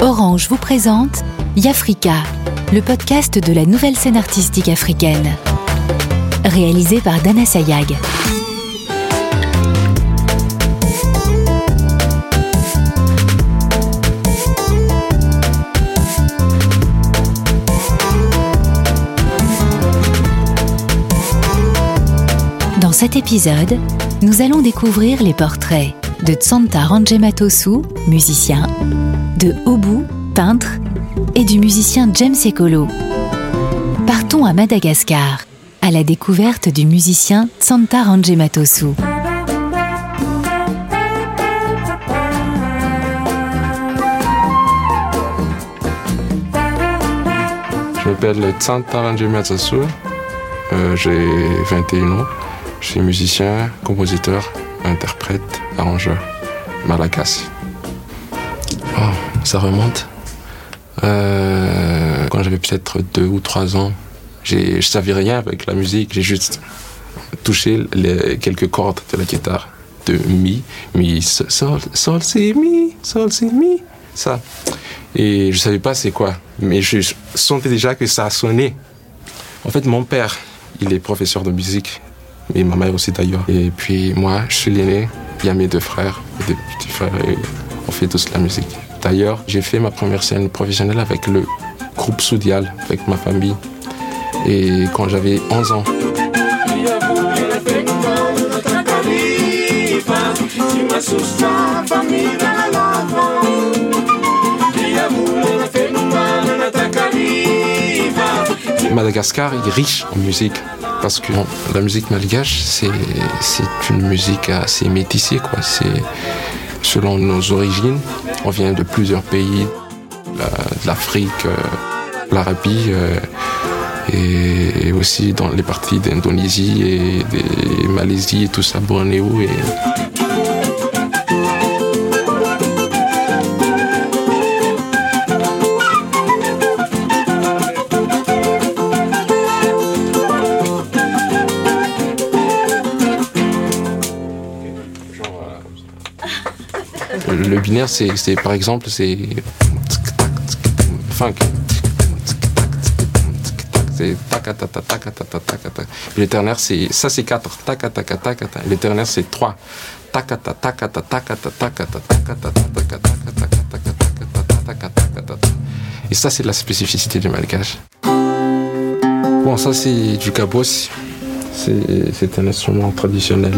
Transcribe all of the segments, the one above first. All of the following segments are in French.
Orange vous présente Yafrika, le podcast de la nouvelle scène artistique africaine. Réalisé par Dana Sayag. Dans cet épisode, nous allons découvrir les portraits de Tsanta Rangematosu, musicien, de Obu, peintre, et du musicien James Ekolo. Partons à Madagascar, à la découverte du musicien Tsanta Rangematosu. Je m'appelle Tsanta Rangematosu, euh, j'ai 21 ans. Je suis musicien, compositeur, interprète, arrangeur, malagasy. Oh, ça remonte. Euh, quand j'avais peut-être deux ou trois ans, je savais rien avec la musique, j'ai juste touché les, quelques cordes de la guitare. De mi, mi, sol, sol, c'est mi, sol, c'est mi. Ça. Et je savais pas c'est quoi, mais je sentais déjà que ça sonné. En fait, mon père, il est professeur de musique et ma mère aussi d'ailleurs. Et puis moi, je suis l'aîné, il y a mes deux frères, mes deux petits frères, et on fait tous la musique. D'ailleurs, j'ai fait ma première scène professionnelle avec le groupe Soudial, avec ma famille. Et quand j'avais 11 ans. Madagascar est riche en musique parce que la musique malgache, c'est une musique assez métissée. Quoi. Selon nos origines, on vient de plusieurs pays, de l'Afrique, euh, l'Arabie, euh, et aussi dans les parties d'Indonésie et de Malaisie et tout ça, Bornéo. Et... Le binaire, c'est par exemple, c'est funk. C'est Le ternaire, c'est ça, c'est 4. Le ternaire, c'est 3. Et ça, c'est la spécificité du malgache. Bon, ça, c'est du cabos. C'est un instrument traditionnel.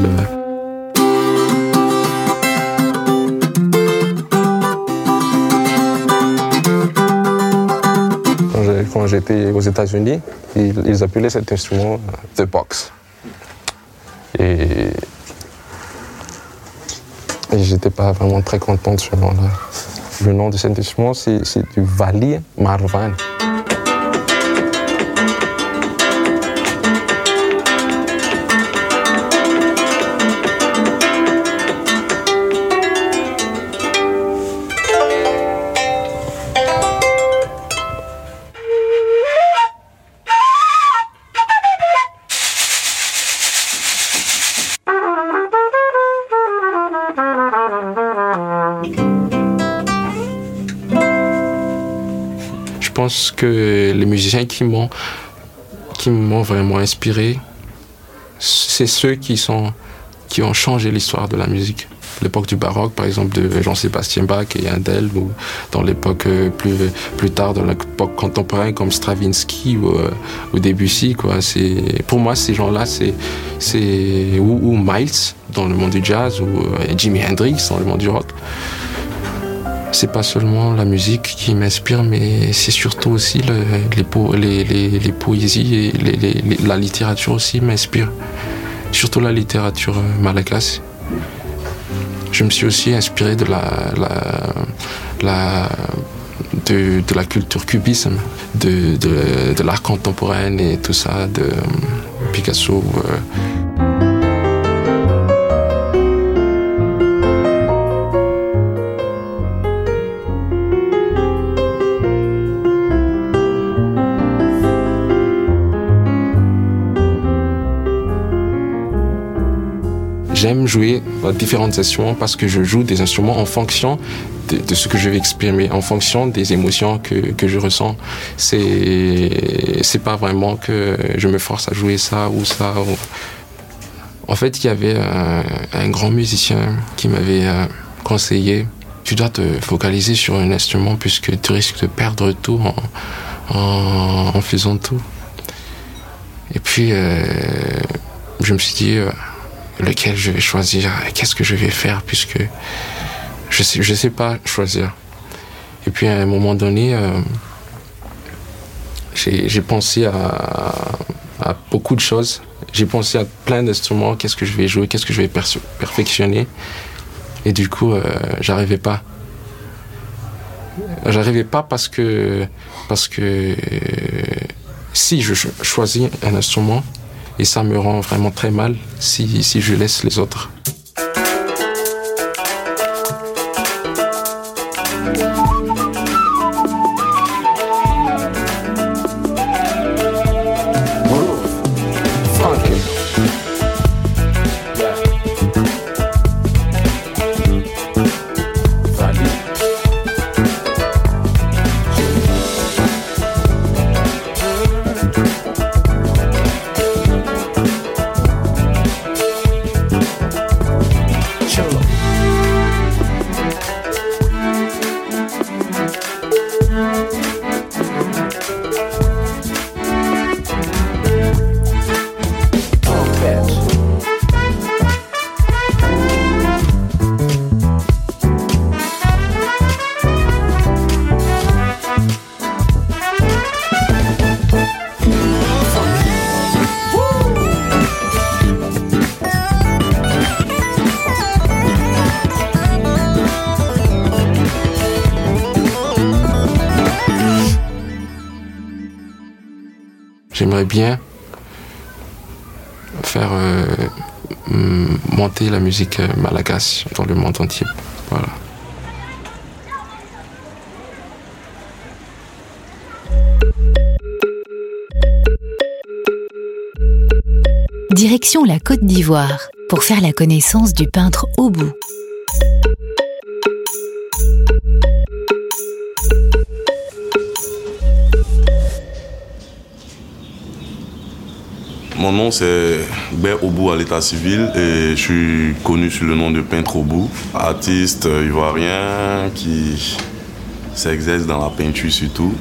Quand j'étais aux États-Unis, ils, appelaient cet instrument The Box. Et, et j'étais pas vraiment très content de ce nom-là. Le nom de cet instrument, c'est du Vali Marvan. Qui m'ont qui m'ont vraiment inspiré, c'est ceux qui sont qui ont changé l'histoire de la musique. L'époque du baroque, par exemple, de Jean-Sébastien Bach et Handel, ou dans l'époque plus, plus tard, dans l'époque contemporaine, comme Stravinsky ou, ou Debussy. Quoi. Pour moi, ces gens-là, c'est, ou, ou, Miles dans le monde du jazz, ou Jimi Hendrix dans le monde du rock. C'est pas seulement la musique qui m'inspire, mais c'est surtout aussi le, les, po les, les, les, poésies et la littérature aussi m'inspire. Surtout la littérature malagasy. Je me suis aussi inspiré de la, de, la culture cubisme, de, de, l'art contemporain et tout ça, de Picasso. Euh. J'aime jouer différents instruments parce que je joue des instruments en fonction de, ce que je vais exprimer, en fonction des émotions que, que je ressens. C'est, c'est pas vraiment que je me force à jouer ça ou ça. En fait, il y avait un, grand musicien qui m'avait euh, conseillé tu dois te focaliser sur un instrument puisque tu risques de perdre tout en, en, faisant tout. Et puis, euh, je me suis dit, euh, lequel je vais choisir, qu'est-ce que je vais faire, puisque je sais, je sais pas choisir. Et puis à un moment donné, euh, j'ai pensé à, à, beaucoup de choses. J'ai pensé à plein d'instruments, qu'est-ce que je vais jouer, qu'est-ce que je vais perfectionner? Et du coup, euh, j'arrivais pas. J'arrivais pas parce que, parce que si je choisis un instrument, et ça me rend vraiment très mal si, si je laisse les autres. J'aimerais bien faire euh, monter la musique malagasy dans le monde entier. Voilà. Direction la Côte d'Ivoire pour faire la connaissance du peintre Obou. Mon nom c'est Ber Obou à l'état civil et je suis connu sous le nom de peintre Obou, artiste ivoirien qui s'exerce dans la peinture surtout.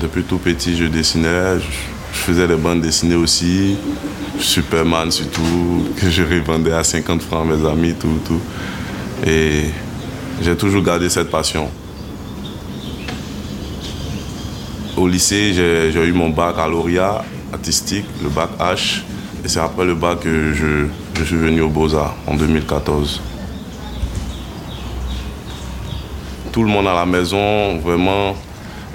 Depuis tout petit je dessinais, je faisais des bandes dessinées aussi, Superman surtout, que je revendais à 50 francs à mes amis, tout, tout. Et j'ai toujours gardé cette passion. Au lycée, j'ai eu mon bac à lauréat artistique, le bac H. Et c'est après le bac que je, suis venu aux Beaux-Arts en 2014. Tout le monde à la maison, vraiment,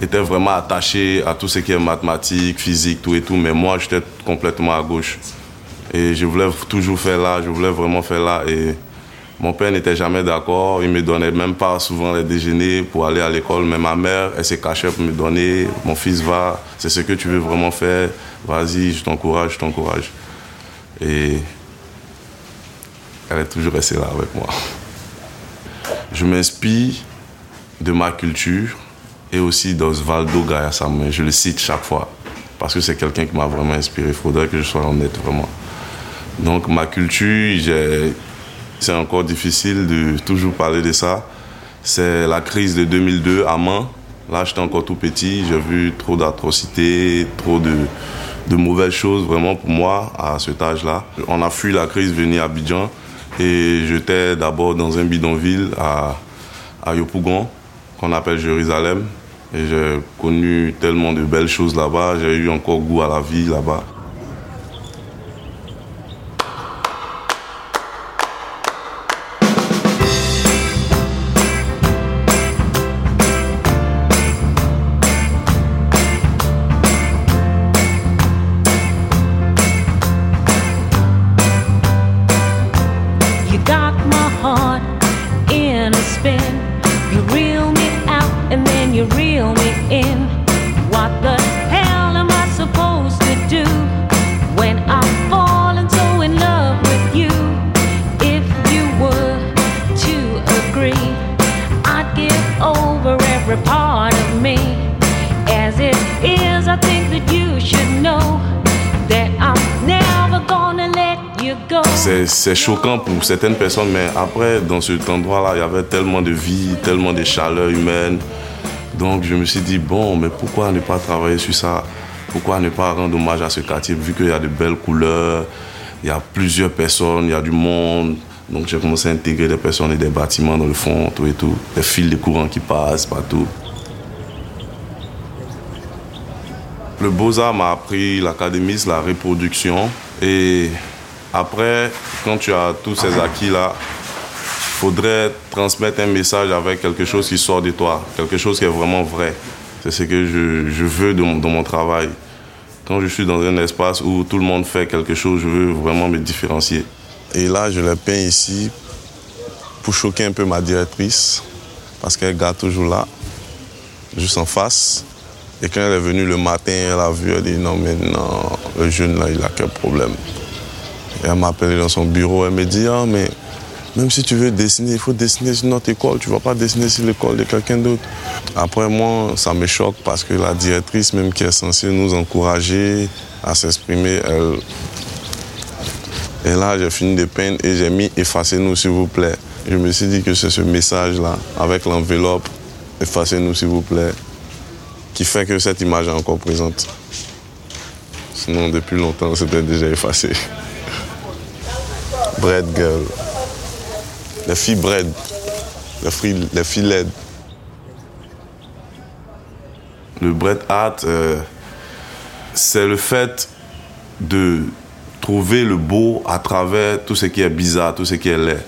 était vraiment attaché à tout ce qui est mathématiques, physique, tout et tout. Mais moi, j'étais complètement à gauche. Et je voulais toujours faire là, je voulais vraiment faire là. Et mon père n'était jamais d'accord, il me donnait même pas souvent les déjeuners pour aller à l'école, mais ma mère, elle s'est cachée pour me donner, mon fils va, c'est ce que tu veux vraiment faire, vas-y, je t'encourage, je t'encourage. Et elle est toujours restée là avec moi. Je m'inspire de ma culture et aussi d'Osvaldo Gayasame, je le cite chaque fois, parce que c'est quelqu'un qui m'a vraiment inspiré, il faudrait que je sois honnête vraiment. Donc ma culture, j'ai c'est encore difficile de toujours parler de ça. C'est la crise de 2002 à Mans. Là, j'étais encore tout petit, j'ai vu trop d'atrocités, trop de, mauvaises choses vraiment pour moi à cet âge-là. On a fui la crise, venu à Abidjan et j'étais d'abord dans un bidonville à, à Yopougon, qu'on appelle Jérusalem. Et j'ai connu tellement de belles choses là-bas, j'ai eu encore goût à la vie là-bas. my heart in a spin. You reel me out and then you reel me in. What the hell am I supposed to do when I'm falling so in love with you? If you were to agree, I'd give over every part of me. As it is, I think that you should know that I'm never gonna let C'est choquant pour certaines personnes, mais après, dans cet endroit-là, il y avait tellement de vie, tellement de chaleur humaine. Donc je me suis dit, bon, mais pourquoi ne pas travailler sur ça? Pourquoi ne pas rendre hommage à ce quartier, vu qu'il y a de belles couleurs, il y a plusieurs personnes, il y a du monde. Donc j'ai commencé à intégrer des personnes et des bâtiments dans le fond, tout et tout. Des fils de courant qui passent partout. Le Beaux-Arts m'a appris l'académisme, la reproduction. Et après, quand tu as tous ces acquis-là, il faudrait transmettre un message avec quelque chose qui sort de toi, quelque chose qui est vraiment vrai. C'est ce que je, veux dans mon travail. Quand je suis dans un espace où tout le monde fait quelque chose, je veux vraiment me différencier. Et là, je le peins ici pour choquer un peu ma directrice, parce qu'elle garde toujours là, juste en face. Et quand elle est venue le matin, elle a vu, elle dit non, mais non, le jeune là, il a quel problème? Elle m'a appelé dans son bureau, elle me dit, ah, mais même si tu veux dessiner, il faut dessiner sur notre école. Tu ne vas pas dessiner sur l'école de quelqu'un d'autre. Après, moi, ça me choque parce que la directrice, même qui est censée nous encourager à s'exprimer, elle. Et là, j'ai fini de peindre et j'ai mis Effacez-nous, s'il vous plaît. Je me suis dit que c'est ce message-là, avec l'enveloppe, Effacez-nous, s'il vous plaît, qui fait que cette image est encore présente. Sinon, depuis longtemps, c'était déjà effacé. Bread Girl les filles bread, les filles, les filles LED. Le bread art, euh, c'est le fait de trouver le beau à travers tout ce qui est bizarre, tout ce qui est laid.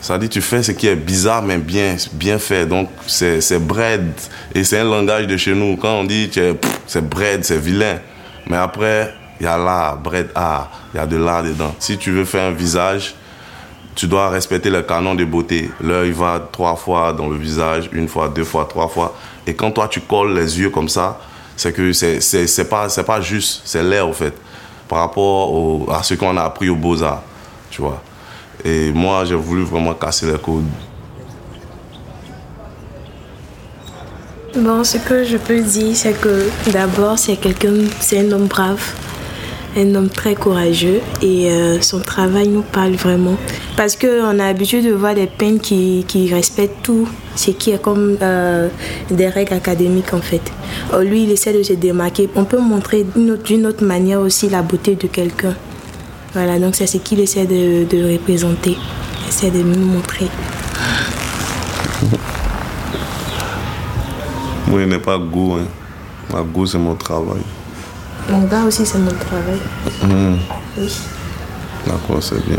Ça dit, tu fais ce qui est bizarre, mais bien, bien fait. Donc, c'est bread. Et c'est un langage de chez nous. Quand on dit, c'est bread, c'est vilain. Mais après, il y a l'art, bread art. Il y a de l'art dedans. Si tu veux faire un visage, tu dois respecter le canon de beauté. L'œil va trois fois dans le visage, une fois, deux fois, trois fois. Et quand toi, tu colles les yeux comme ça, c'est que c'est pas, pas juste, c'est l'air, au fait, par rapport à ce qu'on a appris aux Beaux-Arts, tu vois. Et moi, j'ai voulu vraiment casser les codes. Bon, ce que je peux dire, c'est que d'abord, c'est quelqu'un, c'est un homme brave un homme très courageux et euh, son travail nous parle vraiment. Parce qu'on a l'habitude de voir des peintres qui, qui, respectent tout, ce qui est comme euh, des règles académiques en fait. lui, il essaie de se démarquer. On peut montrer d'une autre, manière aussi la beauté de quelqu'un. Voilà, donc c'est ce qu'il essaie de, représenter, il essaie de nous montrer. Moi, il n'est pas goût. Hein. Ma goût, c'est mon travail. Mon gars aussi, c'est mon travail. Mmh. Oui. D'accord, c'est bien.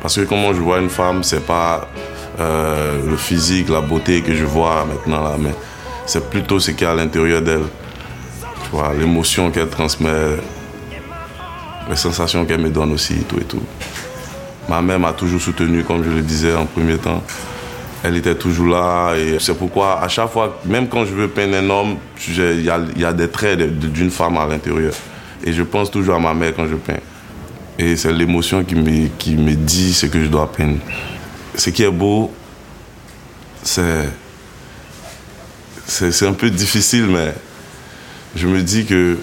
Parce que comment je vois une femme, c'est pas euh, le physique, la beauté que je vois maintenant là, mais c'est plutôt ce qu'il y a à l'intérieur d'elle. Tu vois, l'émotion qu'elle transmet, les sensations qu'elle me donne aussi, tout et tout. Ma mère m'a toujours soutenu, comme je le disais en premier temps. Elle était toujours là et c'est pourquoi à chaque fois, même quand je veux peindre un homme, il y, y a, des traits d'une femme à l'intérieur. Et je pense toujours à ma mère quand je peins. Et c'est l'émotion qui me, qui me dit ce que je dois peindre. Ce qui est beau, c'est. C'est un peu difficile, mais je me dis que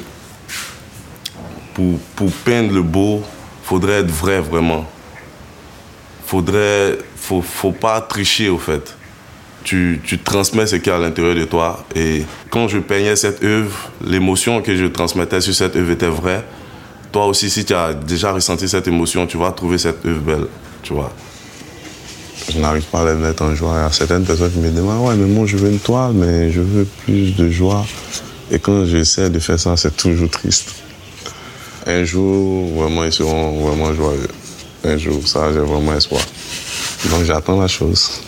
pour, pour peindre le beau, faudrait être vrai vraiment. Faudrait. Faut, faut pas tricher au fait. Tu, tu, transmets ce qu'il y a à l'intérieur de toi. Et quand je peignais cette œuvre, l'émotion que je transmettais sur cette œuvre était vraie toi aussi, si tu as déjà ressenti cette émotion, tu vas trouver cette œuvre belle, tu vois. Je n'arrive pas à la mettre en joie. Il y a certaines personnes qui me demandent Ouais, mais moi, je veux une toile, mais je veux plus de joie. Et quand j'essaie de faire ça, c'est toujours triste. Un jour, vraiment, ils seront vraiment joyeux. Un jour, ça, j'ai vraiment espoir. Donc, j'attends la chose.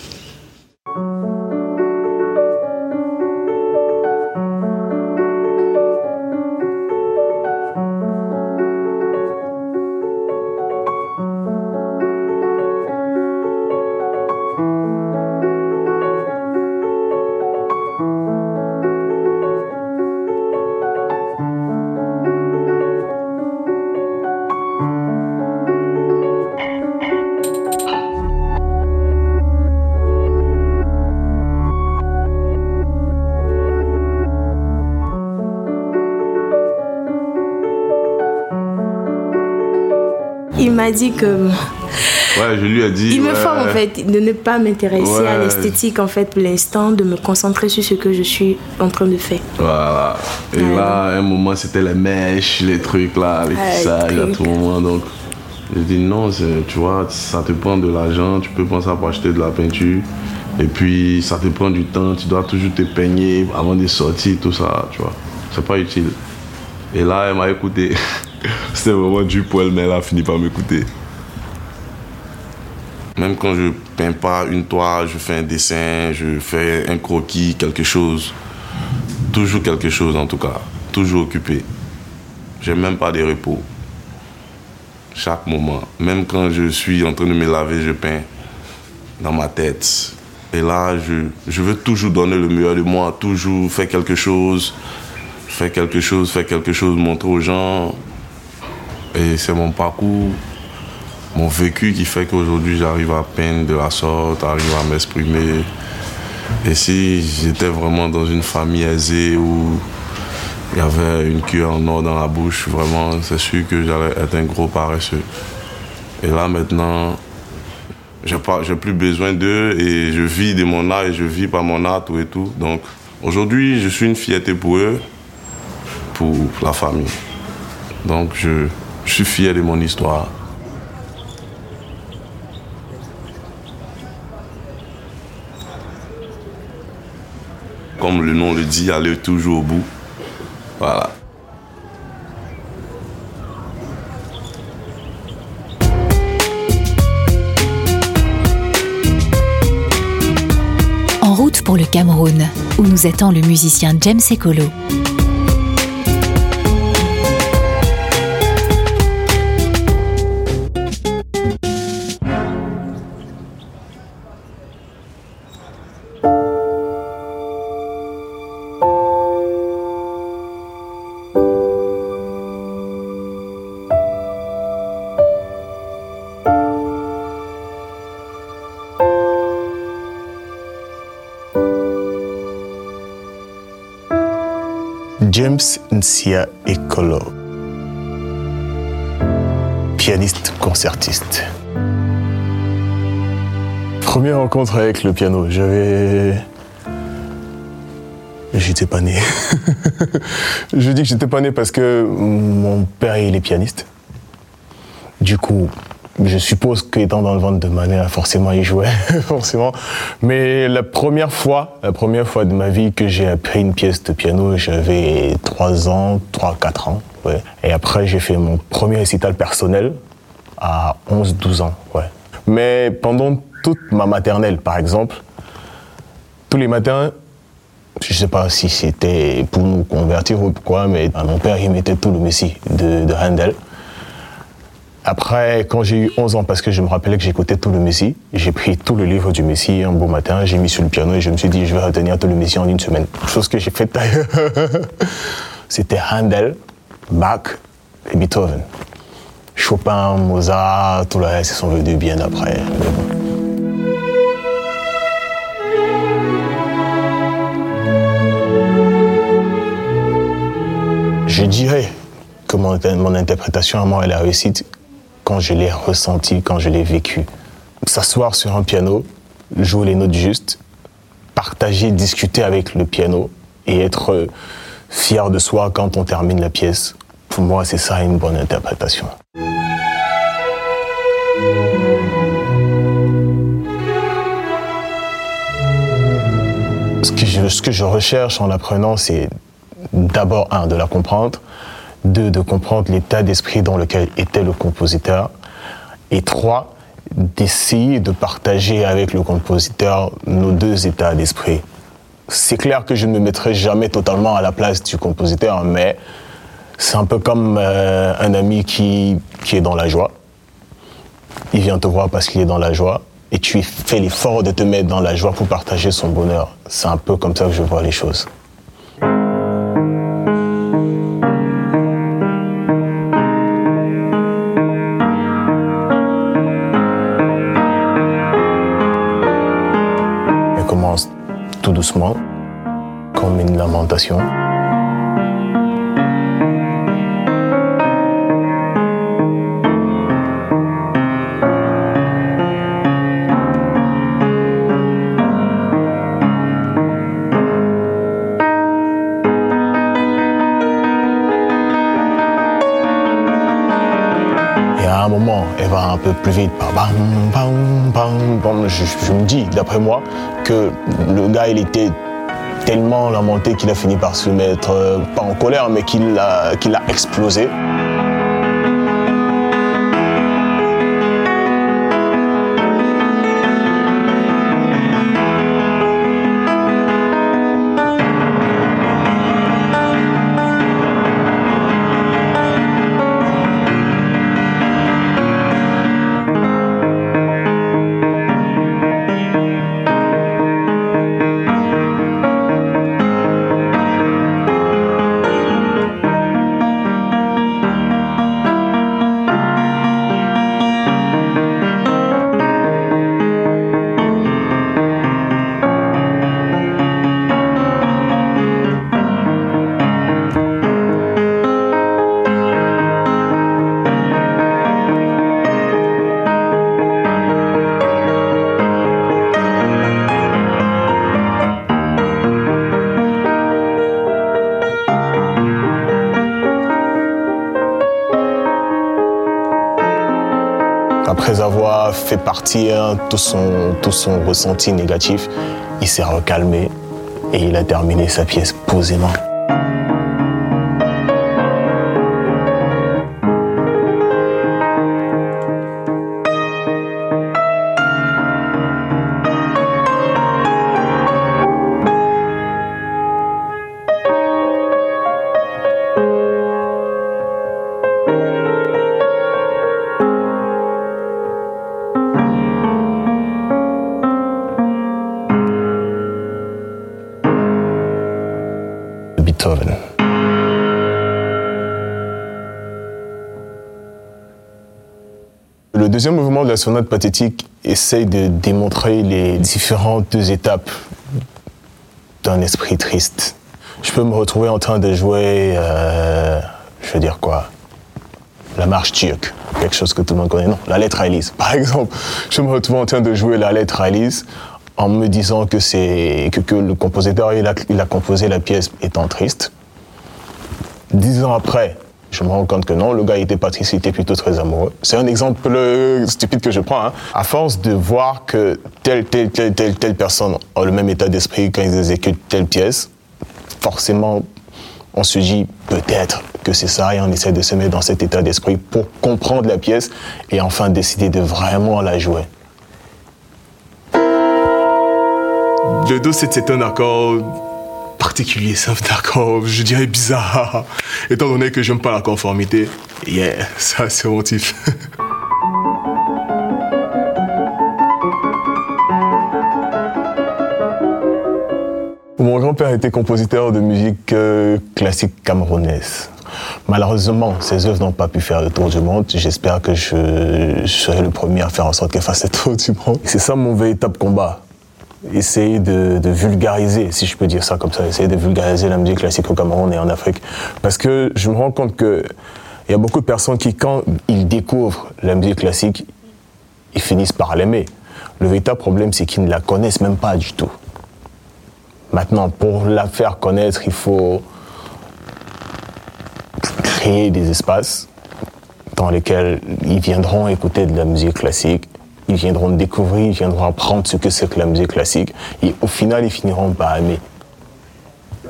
M'a dit que Ouais, je lui ai dit. il me faut en fait de ne pas m'intéresser à l'esthétique en fait pour l'instant, de me concentrer sur ce que je suis en train de faire. Voilà. Et Ouais. là, à un moment, c'était les mèches, les trucs là, avec Ouais, ça, tout moment. Donc, j'ai dit non, c'est- tu vois, ça te prend de l'argent, tu peux penser à acheter de la peinture. Et puis, ça te prend du temps, tu dois toujours te peigner avant de sortir, tout ça, tu vois. C'est pas utile. Et là, elle m'a écouté. C'était vraiment du poil, mais elle a fini par m'écouter. Même quand je peins pas une toile, je fais un dessin, je fais un croquis, quelque chose. Toujours quelque chose en tout cas. Toujours occupé. J'ai même pas de repos. Chaque moment. Même quand je suis en train de me laver, je peins dans ma tête. Et là, je, je veux toujours donner le meilleur de moi, toujours faire quelque chose, faire quelque chose, faire quelque chose, montrer aux gens. Et c'est mon parcours, mon vécu qui fait qu'aujourd'hui j'arrive à peindre de la sorte, arrive à m'exprimer. Et si j'étais vraiment dans une famille aisée où il y avait une cuillère en or dans la bouche, vraiment, c'est sûr que j'allais être un gros paresseux. Et là maintenant, j'ai pas, j'ai plus besoin d'eux et je vis de mon art et je vis par mon art tout et tout. Donc aujourd'hui, je suis une fierté pour eux, pour la famille. Donc je, je suis fier de mon histoire. Comme le nom le dit, aller toujours au bout. Voilà. En route pour le Cameroun, où nous attend le musicien James Ekolo. James Nsia Ekolo, pianiste concertiste. Première rencontre avec le piano, j'avais. J'étais pas né. Je dis que j'étais pas né parce que mon père il est pianiste. Du coup, je suppose qu'étant dans le ventre de ma mère, forcément il jouait, forcément. Mais la première fois, la première fois de ma vie que j'ai appris une pièce de piano, j'avais 3 ans, 3-4 ans. Ouais. Et après, j'ai fait mon premier récital personnel à 11-12 ans. Ouais. Mais pendant toute ma maternelle, par exemple, tous les matins, je sais pas si c'était pour nous convertir ou quoi, mais mon père, il mettait tout le Messie de Handel. Après, quand j'ai eu 11 ans, parce que je me rappelais que j'écoutais tout le Messie, j'ai pris tout le livre du Messie un beau matin, j'ai mis sur le piano et je me suis dit, je vais retenir tout le Messie en une semaine. Chose que j'ai faite d'ailleurs. C'était Handel, Bach et Beethoven. Chopin, Mozart, tout le reste, ils sont venus bien après. Je dirais que mon, mon interprétation à moi, elle a réussi quand je l'ai ressenti, quand je l'ai vécu. S'asseoir sur un piano, jouer les notes justes, partager, discuter avec le piano et être euh, fier de soi quand on termine la pièce. Pour moi, c'est ça une bonne interprétation. Ce que je, recherche en apprenant, c'est d'abord, un, de la comprendre, deux, de comprendre l'état d'esprit dans lequel était le compositeur, et trois, d'essayer de partager avec le compositeur nos deux états d'esprit. C'est clair que je ne me mettrai jamais totalement à la place du compositeur, mais c'est un peu comme euh, un ami qui, qui est dans la joie. Il vient te voir parce qu'il est dans la joie et tu fais l'effort de te mettre dans la joie pour partager son bonheur. C'est un peu comme ça que je vois les choses. Doucement, comme une lamentation. Plus vite. Je, me dis, d'après moi, que le gars, il était tellement lamenté qu'il a fini par se mettre, euh, pas en colère, mais qu'il a, qu'il a explosé. Fait partir tout son, tout son ressenti négatif, il s'est recalmé et il a terminé sa pièce posément. Le deuxième mouvement de la sonate pathétique essaye de démontrer les différentes étapes d'un esprit triste. Je peux me retrouver en train de jouer, euh, je veux dire quoi, la marche turque, quelque chose que tout le monde connaît, non, la lettre à Elise. Par exemple, je me retrouve en train de jouer la lettre à Elise en me disant que c'est que, le compositeur il a composé la pièce étant triste. Dix ans après, je me rends compte que non, le gars était pas triste, il était plutôt très amoureux. C'est un exemple stupide que je prends. Hein. À force de voir que telle, telle, telle, telle, telle personne a le même état d'esprit quand ils exécutent telle pièce, forcément, on se dit peut-être que c'est ça et on essaie de se mettre dans cet état d'esprit pour comprendre la pièce et enfin décider de vraiment la jouer. Le Do, c'est un accord particulier, c'est un accord, je dirais bizarre, étant donné que j'aime pas la conformité. Yeah, ça c'est mon. Mon grand-père était compositeur de musique euh, classique camerounaise. Malheureusement, ses œuvres n'ont pas pu faire le tour du monde. J'espère que je, je serai le premier à faire en sorte qu'elle fasse le tour du monde. C'est ça mon véritable combat essayer de, vulgariser, si je peux dire ça comme ça, essayer de vulgariser la musique classique au Cameroun et en Afrique. Parce que je me rends compte qu'il y a beaucoup de personnes qui, quand ils découvrent la musique classique, ils finissent par l'aimer. Le véritable problème, c'est qu'ils ne la connaissent même pas du tout. Maintenant, pour la faire connaître, il faut créer des espaces dans lesquels ils viendront écouter de la musique classique ils viendront découvrir, ils viendront apprendre ce que c'est que la musique classique, et au final, ils finiront par aimer.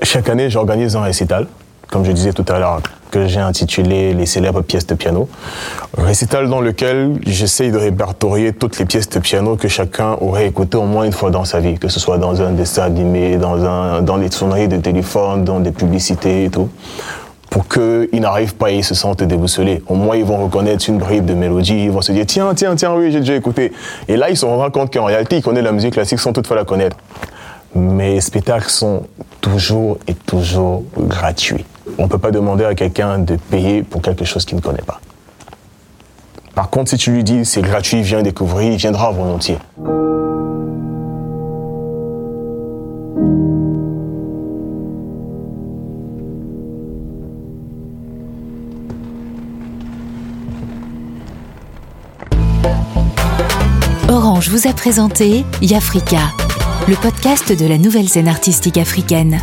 Chaque année, j'organise un récital, comme je disais tout à l'heure, que j'ai intitulé Les célèbres pièces de piano. Récital dans lequel j'essaye de répertorier toutes les pièces de piano que chacun aurait écoutées au moins une fois dans sa vie, que ce soit dans un dessin animé, dans, un, dans les sonneries de téléphone, dans des publicités et tout pour qu'ils n'arrivent pas et se sentent déboussolés. Au moins, ils vont reconnaître une bribe de mélodie, ils vont se dire, tiens, tiens, tiens, oui, j'ai déjà écouté. Et là, ils se rendront compte qu'en réalité, ils connaissent la musique classique sans toutefois la connaître. Les spectacles sont toujours et toujours gratuits. On ne peut pas demander à quelqu'un de payer pour quelque chose qu'il ne connaît pas. Par contre, si tu lui dis c'est gratuit, viens découvrir, il viendra volontiers. Vous a présenté Yafrika, le podcast de la nouvelle scène artistique africaine.